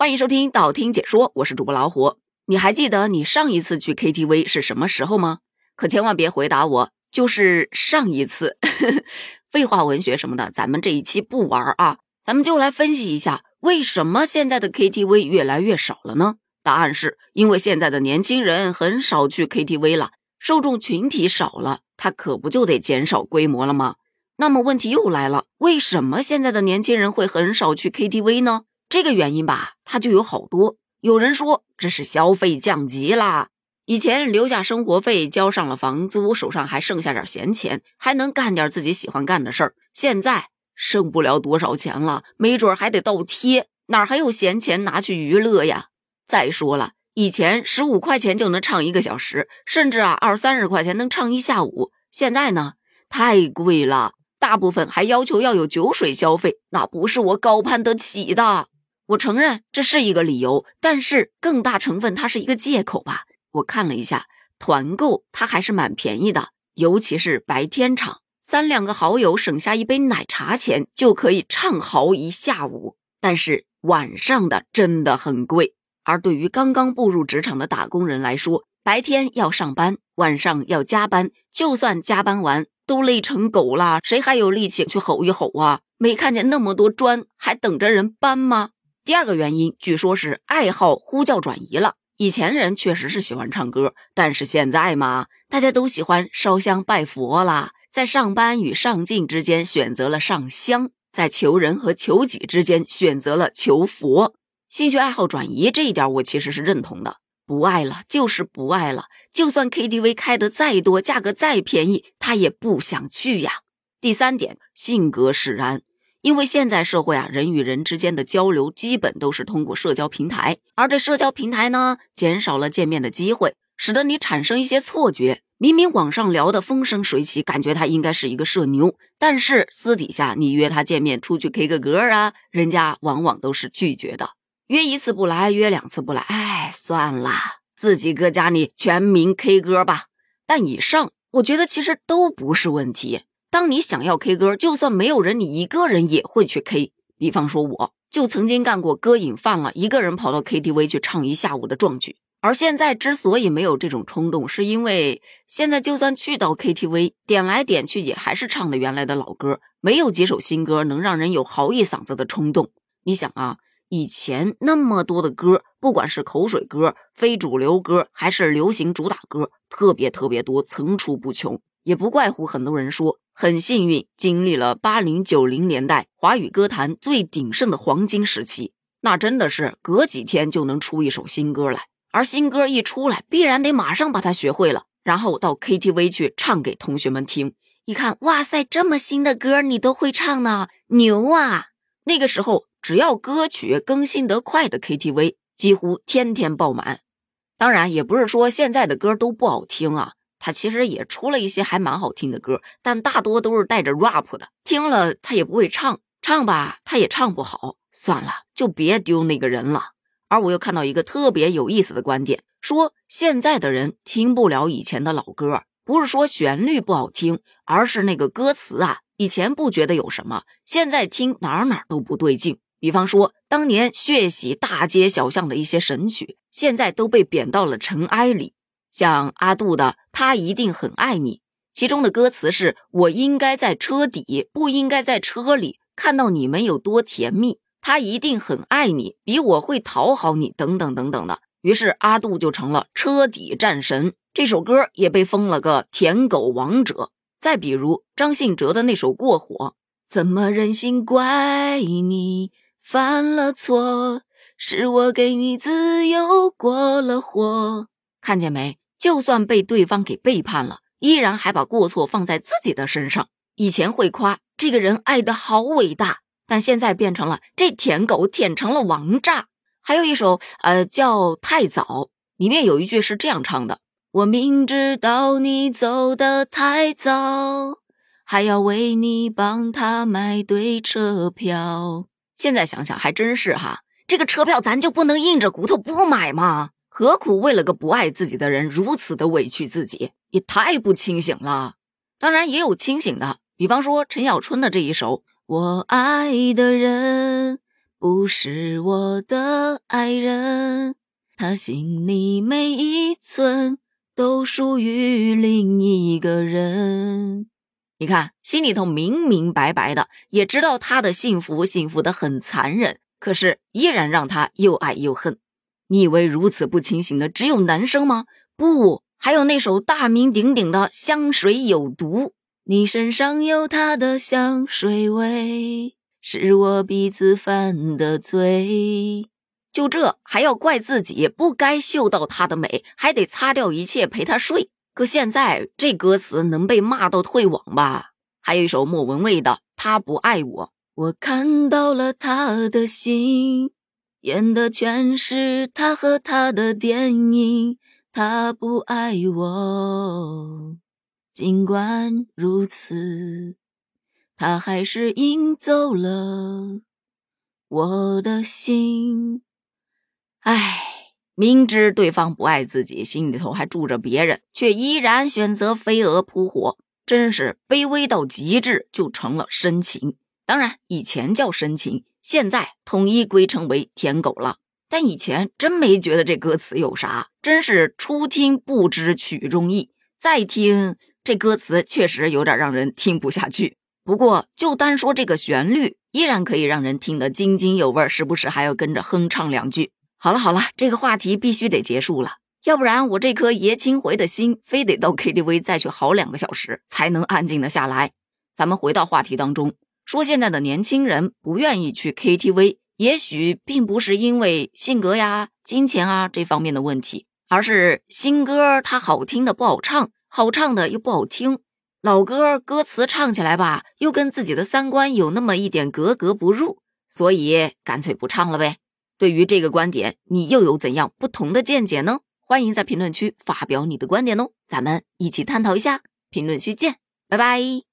欢迎收听道听解说，我是主播老虎。你还记得你上一次去 KTV 是什么时候吗？可千万别回答我，就是上一次。废话文学什么的，咱们这一期不玩啊，咱们就来分析一下，为什么现在的 KTV 越来越少了呢？答案是因为现在的年轻人很少去 KTV 了，受众群体少了，它可不就得减少规模了吗？那么问题又来了，为什么现在的年轻人会很少去 KTV 呢？这个原因吧，它就有好多。有人说这是消费降级啦，以前留下生活费，交上了房租，手上还剩下点闲钱，还能干点自己喜欢干的事儿。现在剩不了多少钱了，没准还得倒贴，哪还有闲钱拿去娱乐呀？再说了，以前十五块钱就能唱一个小时，甚至啊二三十块钱能唱一下午。现在呢，太贵了，大部分还要求要有酒水消费，那不是我高攀得起的。我承认这是一个理由，但是更大成分它是一个借口吧。我看了一下团购，它还是蛮便宜的，尤其是白天场，三两个好友省下一杯奶茶钱就可以畅豪一下午。但是晚上的真的很贵，而对于刚刚步入职场的打工人来说，白天要上班，晚上要加班，就算加班完都累成狗了，谁还有力气去吼一吼啊？没看见那么多砖还等着人搬吗？第二个原因，据说是爱好呼叫转移了。以前人确实是喜欢唱歌，但是现在嘛，大家都喜欢烧香拜佛啦，在上班与上进之间选择了上香，在求人和求己之间选择了求佛。兴趣爱好转移这一点，我其实是认同的。不爱了就是不爱了，就算 KTV 开的再多，价格再便宜，他也不想去呀。第三点，性格使然。因为现在社会啊，人与人之间的交流基本都是通过社交平台，而这社交平台呢，减少了见面的机会，使得你产生一些错觉。明明网上聊的风生水起，感觉他应该是一个社牛，但是私底下你约他见面出去 K 个歌啊，人家往往都是拒绝的。约一次不来，约两次不来，哎，算了，自己搁家里全民 K 歌吧。但以上，我觉得其实都不是问题。当你想要 K 歌，就算没有人，你一个人也会去 K。比方说，我就曾经干过歌瘾犯了，一个人跑到 KTV 去唱一下午的壮举。而现在之所以没有这种冲动，是因为现在就算去到 KTV，点来点去也还是唱的原来的老歌，没有几首新歌能让人有嚎一嗓子的冲动。你想啊，以前那么多的歌，不管是口水歌、非主流歌，还是流行主打歌，特别特别多，层出不穷。也不怪乎很多人说很幸运，经历了八零九零年代华语歌坛最鼎盛的黄金时期，那真的是隔几天就能出一首新歌来，而新歌一出来，必然得马上把它学会了，然后到 KTV 去唱给同学们听。一看，哇塞，这么新的歌你都会唱呢，牛啊！那个时候，只要歌曲更新得快的 KTV，几乎天天爆满。当然，也不是说现在的歌都不好听啊。他其实也出了一些还蛮好听的歌，但大多都是带着 rap 的，听了他也不会唱，唱吧他也唱不好，算了，就别丢那个人了。而我又看到一个特别有意思的观点，说现在的人听不了以前的老歌，不是说旋律不好听，而是那个歌词啊，以前不觉得有什么，现在听哪哪都不对劲。比方说当年血洗大街小巷的一些神曲，现在都被贬到了尘埃里。像阿杜的《他一定很爱你》，其中的歌词是“我应该在车底，不应该在车里，看到你们有多甜蜜。他一定很爱你，比我会讨好你，等等等等的。”于是阿杜就成了车底战神，这首歌也被封了个舔狗王者。再比如张信哲的那首《过火》，怎么忍心怪你犯了错？是我给你自由过了火，看见没？就算被对方给背叛了，依然还把过错放在自己的身上。以前会夸这个人爱的好伟大，但现在变成了这舔狗舔成了王炸。还有一首，呃，叫《太早》，里面有一句是这样唱的：“我明知道你走的太早，还要为你帮他买对车票。”现在想想还真是哈，这个车票咱就不能硬着骨头不买吗？何苦为了个不爱自己的人如此的委屈自己，也太不清醒了。当然也有清醒的，比方说陈小春的这一首《我爱的人不是我的爱人，他心里每一寸都属于另一个人。你看，心里头明明白白的，也知道他的幸福幸福的很残忍，可是依然让他又爱又恨。你以为如此不清醒的只有男生吗？不，还有那首大名鼎鼎的《香水有毒》，你身上有他的香水味。是我鼻子犯的罪，就这还要怪自己不该嗅到她的美，还得擦掉一切陪她睡。可现在这歌词能被骂到退网吧？还有一首莫文蔚的《他不爱我》，我看到了他的心，演的全是他和他的电影。他不爱我，尽管如此。他还是赢走了我的心。唉，明知对方不爱自己，心里头还住着别人，却依然选择飞蛾扑火，真是卑微到极致，就成了深情。当然，以前叫深情，现在统一归称为舔狗了。但以前真没觉得这歌词有啥，真是初听不知曲中意，再听这歌词确实有点让人听不下去。不过，就单说这个旋律，依然可以让人听得津津有味，时不时还要跟着哼唱两句。好了好了，这个话题必须得结束了，要不然我这颗爷青回的心，非得到 KTV 再去嚎两个小时才能安静的下来。咱们回到话题当中，说现在的年轻人不愿意去 KTV，也许并不是因为性格呀、金钱啊这方面的问题，而是新歌它好听的不好唱，好唱的又不好听。老歌歌词唱起来吧，又跟自己的三观有那么一点格格不入，所以干脆不唱了呗。对于这个观点，你又有怎样不同的见解呢？欢迎在评论区发表你的观点哦，咱们一起探讨一下。评论区见，拜拜。